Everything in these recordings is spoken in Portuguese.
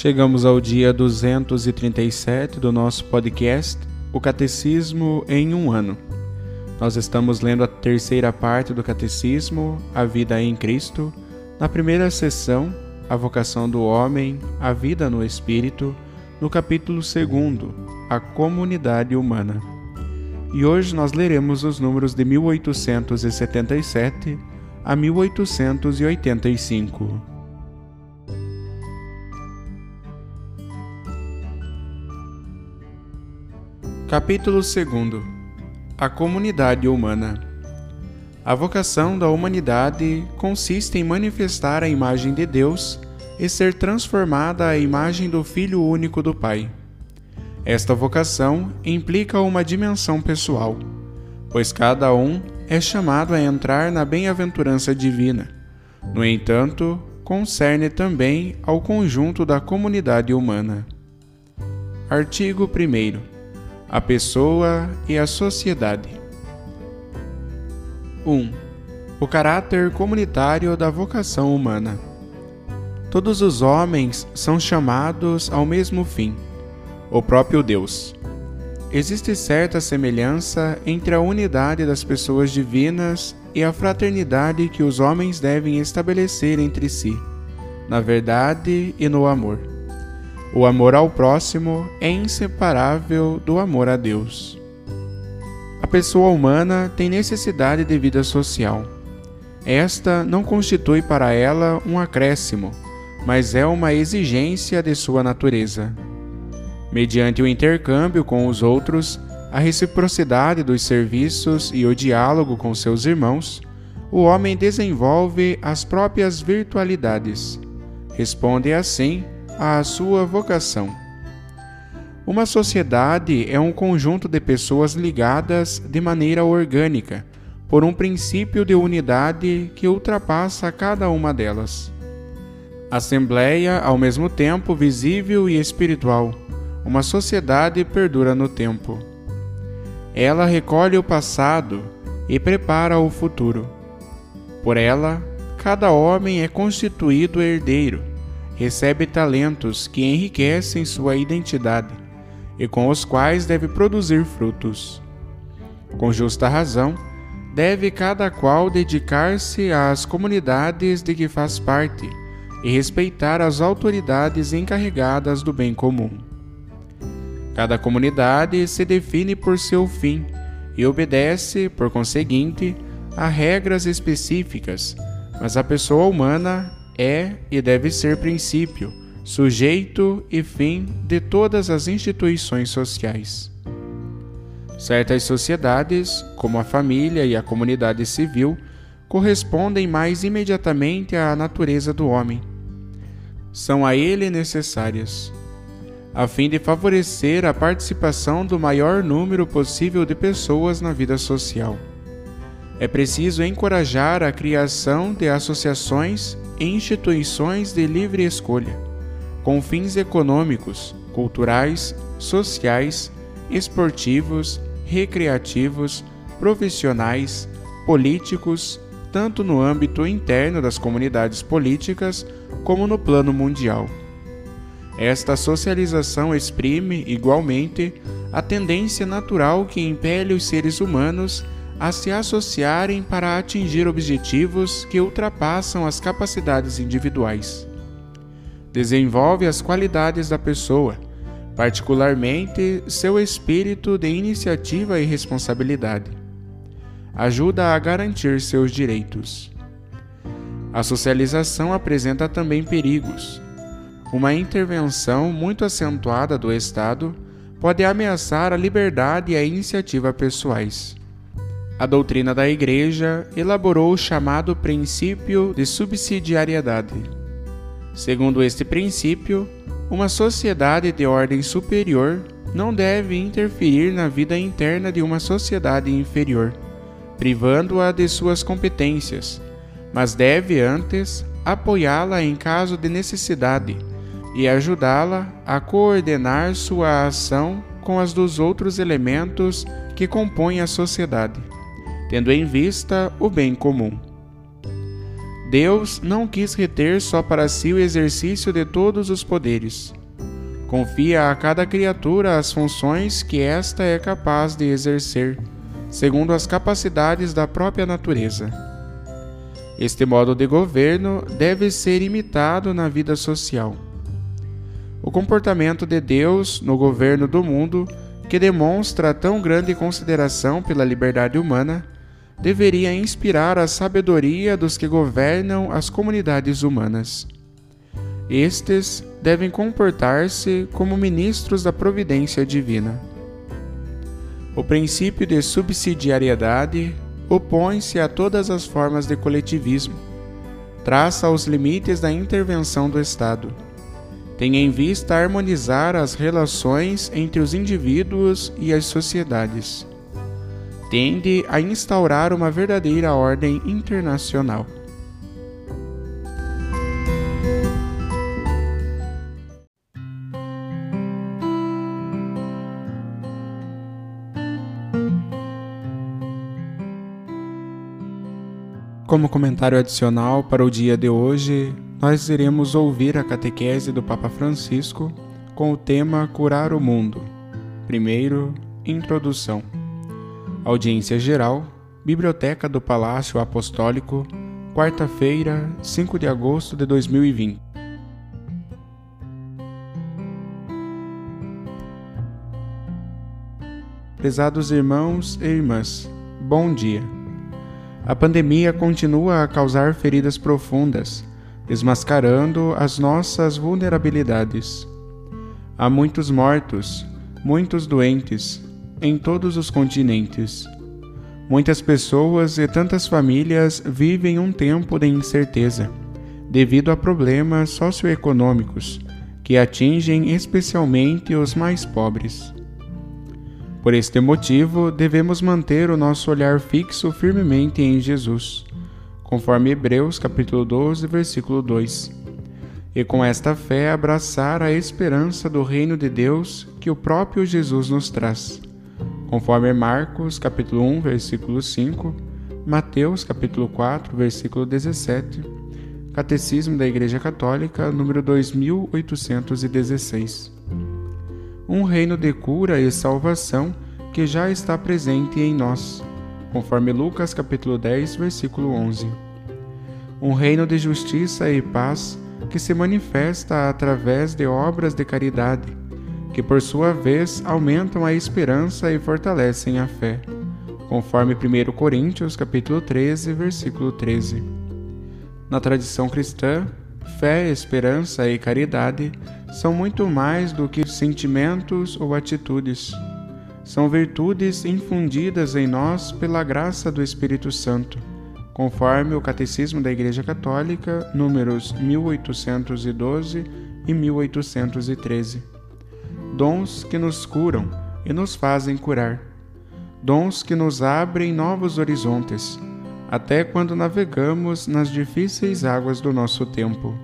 Chegamos ao dia 237 do nosso podcast, O Catecismo em um Ano. Nós estamos lendo a terceira parte do Catecismo, A Vida em Cristo, na primeira sessão, A Vocação do Homem, A Vida no Espírito, no capítulo 2, A Comunidade Humana. E hoje nós leremos os números de 1877 a 1885. Capítulo 2 A comunidade humana A vocação da humanidade consiste em manifestar a imagem de Deus e ser transformada à imagem do Filho único do Pai. Esta vocação implica uma dimensão pessoal, pois cada um é chamado a entrar na bem-aventurança divina. No entanto, concerne também ao conjunto da comunidade humana. Artigo 1 a pessoa e a sociedade. 1. Um, o caráter comunitário da vocação humana. Todos os homens são chamados ao mesmo fim, o próprio Deus. Existe certa semelhança entre a unidade das pessoas divinas e a fraternidade que os homens devem estabelecer entre si, na verdade e no amor. O amor ao próximo é inseparável do amor a Deus. A pessoa humana tem necessidade de vida social. Esta não constitui para ela um acréscimo, mas é uma exigência de sua natureza. Mediante o intercâmbio com os outros, a reciprocidade dos serviços e o diálogo com seus irmãos, o homem desenvolve as próprias virtualidades. Responde assim à sua vocação. Uma sociedade é um conjunto de pessoas ligadas de maneira orgânica por um princípio de unidade que ultrapassa cada uma delas. Assembleia, ao mesmo tempo visível e espiritual, uma sociedade perdura no tempo. Ela recolhe o passado e prepara o futuro. Por ela, cada homem é constituído herdeiro recebe talentos que enriquecem sua identidade e com os quais deve produzir frutos. Com justa razão, deve cada qual dedicar-se às comunidades de que faz parte e respeitar as autoridades encarregadas do bem comum. Cada comunidade se define por seu fim e obedece, por conseguinte, a regras específicas, mas a pessoa humana é e deve ser princípio, sujeito e fim de todas as instituições sociais. Certas sociedades, como a família e a comunidade civil, correspondem mais imediatamente à natureza do homem. São a ele necessárias, a fim de favorecer a participação do maior número possível de pessoas na vida social. É preciso encorajar a criação de associações instituições de livre escolha, com fins econômicos, culturais, sociais, esportivos, recreativos, profissionais, políticos, tanto no âmbito interno das comunidades políticas como no plano mundial. Esta socialização exprime, igualmente, a tendência natural que impele os seres humanos a se associarem para atingir objetivos que ultrapassam as capacidades individuais. desenvolve as qualidades da pessoa, particularmente seu espírito de iniciativa e responsabilidade. Ajuda a garantir seus direitos. A socialização apresenta também perigos. Uma intervenção muito acentuada do Estado pode ameaçar a liberdade e a iniciativa pessoais. A doutrina da Igreja elaborou o chamado princípio de subsidiariedade. Segundo este princípio, uma sociedade de ordem superior não deve interferir na vida interna de uma sociedade inferior, privando-a de suas competências, mas deve antes apoiá-la em caso de necessidade e ajudá-la a coordenar sua ação com as dos outros elementos que compõem a sociedade, tendo em vista o bem comum. Deus não quis reter só para si o exercício de todos os poderes. Confia a cada criatura as funções que esta é capaz de exercer, segundo as capacidades da própria natureza. Este modo de governo deve ser imitado na vida social. O comportamento de Deus no governo do mundo, que demonstra tão grande consideração pela liberdade humana, deveria inspirar a sabedoria dos que governam as comunidades humanas. Estes devem comportar-se como ministros da providência divina. O princípio de subsidiariedade opõe-se a todas as formas de coletivismo, traça os limites da intervenção do Estado, tem em vista harmonizar as relações entre os indivíduos e as sociedades tende a instaurar uma verdadeira ordem internacional. Como comentário adicional para o dia de hoje, nós iremos ouvir a catequese do Papa Francisco com o tema Curar o Mundo. Primeiro, Introdução. Audiência Geral, Biblioteca do Palácio Apostólico, quarta-feira, 5 de agosto de 2020. Prezados irmãos e irmãs, bom dia. A pandemia continua a causar feridas profundas, desmascarando as nossas vulnerabilidades. Há muitos mortos, muitos doentes, em todos os continentes. Muitas pessoas e tantas famílias vivem um tempo de incerteza, devido a problemas socioeconômicos que atingem especialmente os mais pobres. Por este motivo, devemos manter o nosso olhar fixo firmemente em Jesus, conforme Hebreus capítulo 12, versículo 2. E com esta fé abraçar a esperança do reino de Deus que o próprio Jesus nos traz conforme Marcos capítulo 1, versículo 5, Mateus capítulo 4, versículo 17, Catecismo da Igreja Católica, número 2816. Um reino de cura e salvação que já está presente em nós, conforme Lucas capítulo 10, versículo 11. Um reino de justiça e paz que se manifesta através de obras de caridade que por sua vez aumentam a esperança e fortalecem a fé, conforme 1 Coríntios capítulo 13, versículo 13. Na tradição cristã, fé, esperança e caridade são muito mais do que sentimentos ou atitudes. São virtudes infundidas em nós pela graça do Espírito Santo, conforme o Catecismo da Igreja Católica, números 1812 e 1813 dons que nos curam e nos fazem curar, dons que nos abrem novos horizontes, até quando navegamos nas difíceis águas do nosso tempo.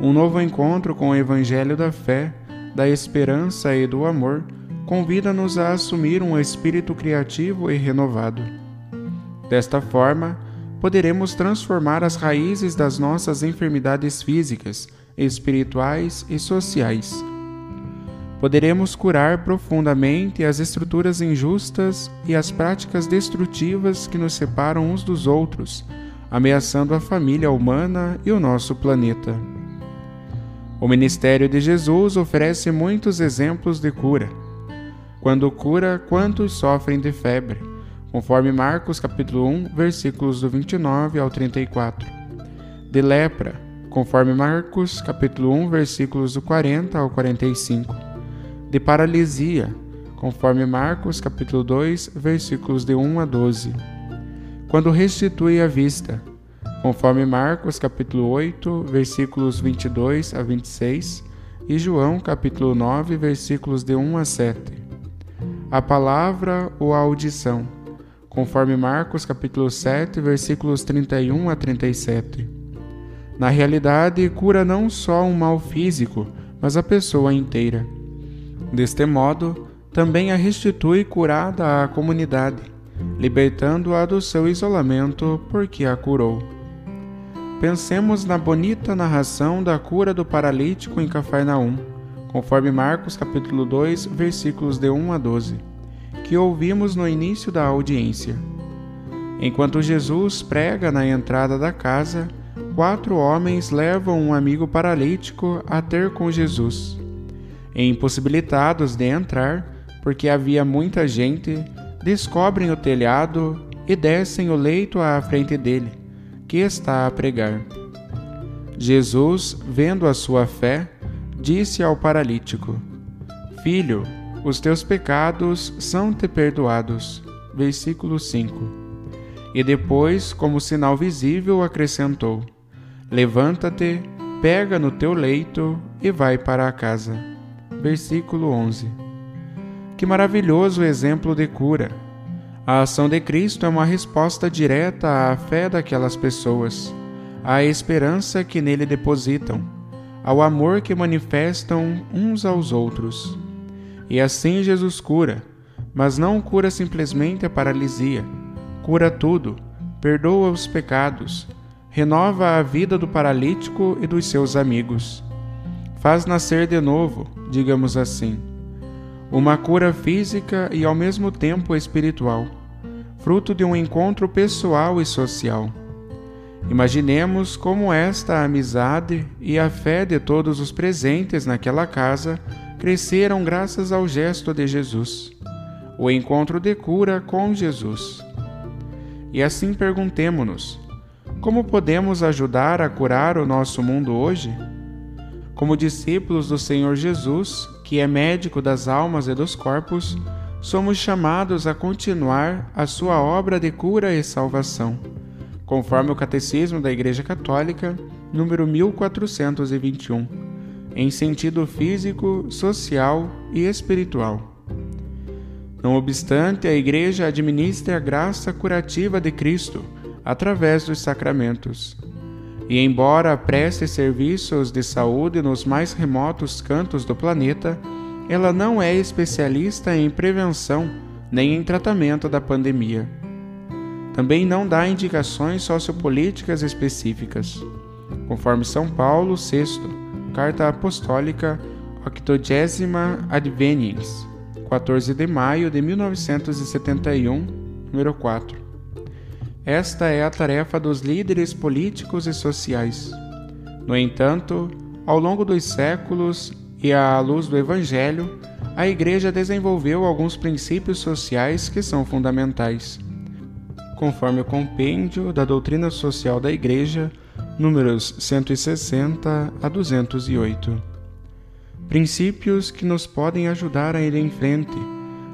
Um novo encontro com o Evangelho da fé, da esperança e do amor convida-nos a assumir um espírito criativo e renovado. Desta forma, poderemos transformar as raízes das nossas enfermidades físicas, espirituais e sociais poderemos curar profundamente as estruturas injustas e as práticas destrutivas que nos separam uns dos outros, ameaçando a família humana e o nosso planeta. O ministério de Jesus oferece muitos exemplos de cura. Quando cura, quantos sofrem de febre? Conforme Marcos capítulo 1, versículos do 29 ao 34. De lepra, conforme Marcos capítulo 1, versículos do 40 ao 45. De paralisia, conforme Marcos capítulo 2, versículos de 1 a 12. Quando restitui a vista, conforme Marcos capítulo 8, versículos 22 a 26 e João capítulo 9, versículos de 1 a 7. A palavra ou a audição, conforme Marcos capítulo 7, versículos 31 a 37. Na realidade, cura não só um mal físico, mas a pessoa inteira. Deste modo, também a restitui curada à comunidade, libertando-a do seu isolamento porque a curou. Pensemos na bonita narração da cura do paralítico em Cafarnaum, conforme Marcos capítulo 2, versículos de 1 a 12, que ouvimos no início da audiência. Enquanto Jesus prega na entrada da casa, quatro homens levam um amigo paralítico a ter com Jesus. Impossibilitados de entrar, porque havia muita gente, descobrem o telhado e descem o leito à frente dele que está a pregar. Jesus, vendo a sua fé, disse ao paralítico: Filho, os teus pecados são-te perdoados. Versículo 5. E depois, como sinal visível, acrescentou: Levanta-te, pega no teu leito e vai para a casa. Versículo 11. Que maravilhoso exemplo de cura! A ação de Cristo é uma resposta direta à fé daquelas pessoas, à esperança que nele depositam, ao amor que manifestam uns aos outros. E assim Jesus cura, mas não cura simplesmente a paralisia, cura tudo, perdoa os pecados, renova a vida do paralítico e dos seus amigos. Faz nascer de novo, digamos assim. Uma cura física e ao mesmo tempo espiritual fruto de um encontro pessoal e social. Imaginemos como esta amizade e a fé de todos os presentes naquela casa cresceram graças ao gesto de Jesus, o encontro de cura com Jesus. E assim perguntemo-nos: como podemos ajudar a curar o nosso mundo hoje? Como discípulos do Senhor Jesus, que é médico das almas e dos corpos, somos chamados a continuar a sua obra de cura e salvação, conforme o Catecismo da Igreja Católica, número 1421, em sentido físico, social e espiritual. Não obstante, a Igreja administra a graça curativa de Cristo através dos sacramentos. E embora preste serviços de saúde nos mais remotos cantos do planeta, ela não é especialista em prevenção nem em tratamento da pandemia. Também não dá indicações sociopolíticas específicas. Conforme São Paulo VI, Carta Apostólica Octogésima Adveniens, 14 de maio de 1971, número 4. Esta é a tarefa dos líderes políticos e sociais. No entanto, ao longo dos séculos, e à luz do Evangelho, a Igreja desenvolveu alguns princípios sociais que são fundamentais. Conforme o compêndio da Doutrina Social da Igreja, números 160 a 208. Princípios que nos podem ajudar a ir em frente,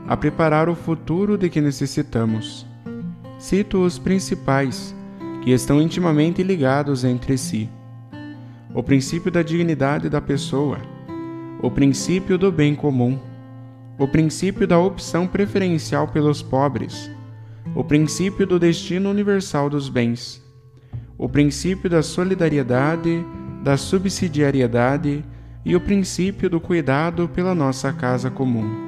a preparar o futuro de que necessitamos. Cito os principais, que estão intimamente ligados entre si. O princípio da dignidade da pessoa o princípio do bem comum, o princípio da opção preferencial pelos pobres, o princípio do destino universal dos bens, o princípio da solidariedade, da subsidiariedade e o princípio do cuidado pela nossa casa comum.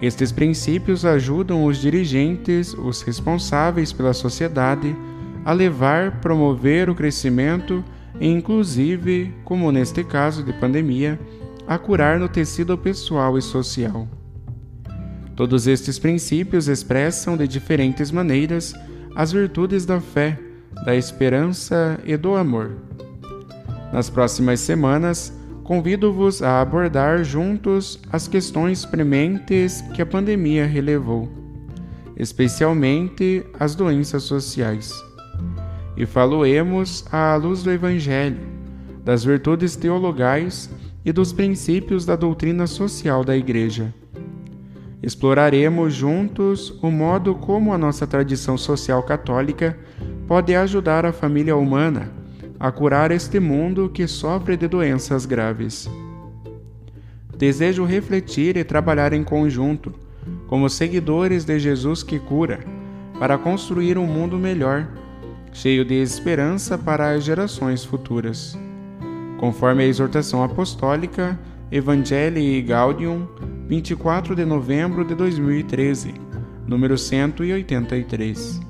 Estes princípios ajudam os dirigentes, os responsáveis pela sociedade, a levar, promover o crescimento e, inclusive, como neste caso de pandemia, a curar no tecido pessoal e social. Todos estes princípios expressam de diferentes maneiras as virtudes da fé, da esperança e do amor. Nas próximas semanas, convido-vos a abordar juntos as questões prementes que a pandemia relevou, especialmente as doenças sociais. E faloemos à luz do Evangelho, das virtudes teologais e dos princípios da doutrina social da Igreja. Exploraremos juntos o modo como a nossa tradição social católica pode ajudar a família humana a curar este mundo que sofre de doenças graves. Desejo refletir e trabalhar em conjunto, como seguidores de Jesus que cura, para construir um mundo melhor, cheio de esperança para as gerações futuras. Conforme a exortação apostólica Evangelii Gaudium, 24 de novembro de 2013, número 183.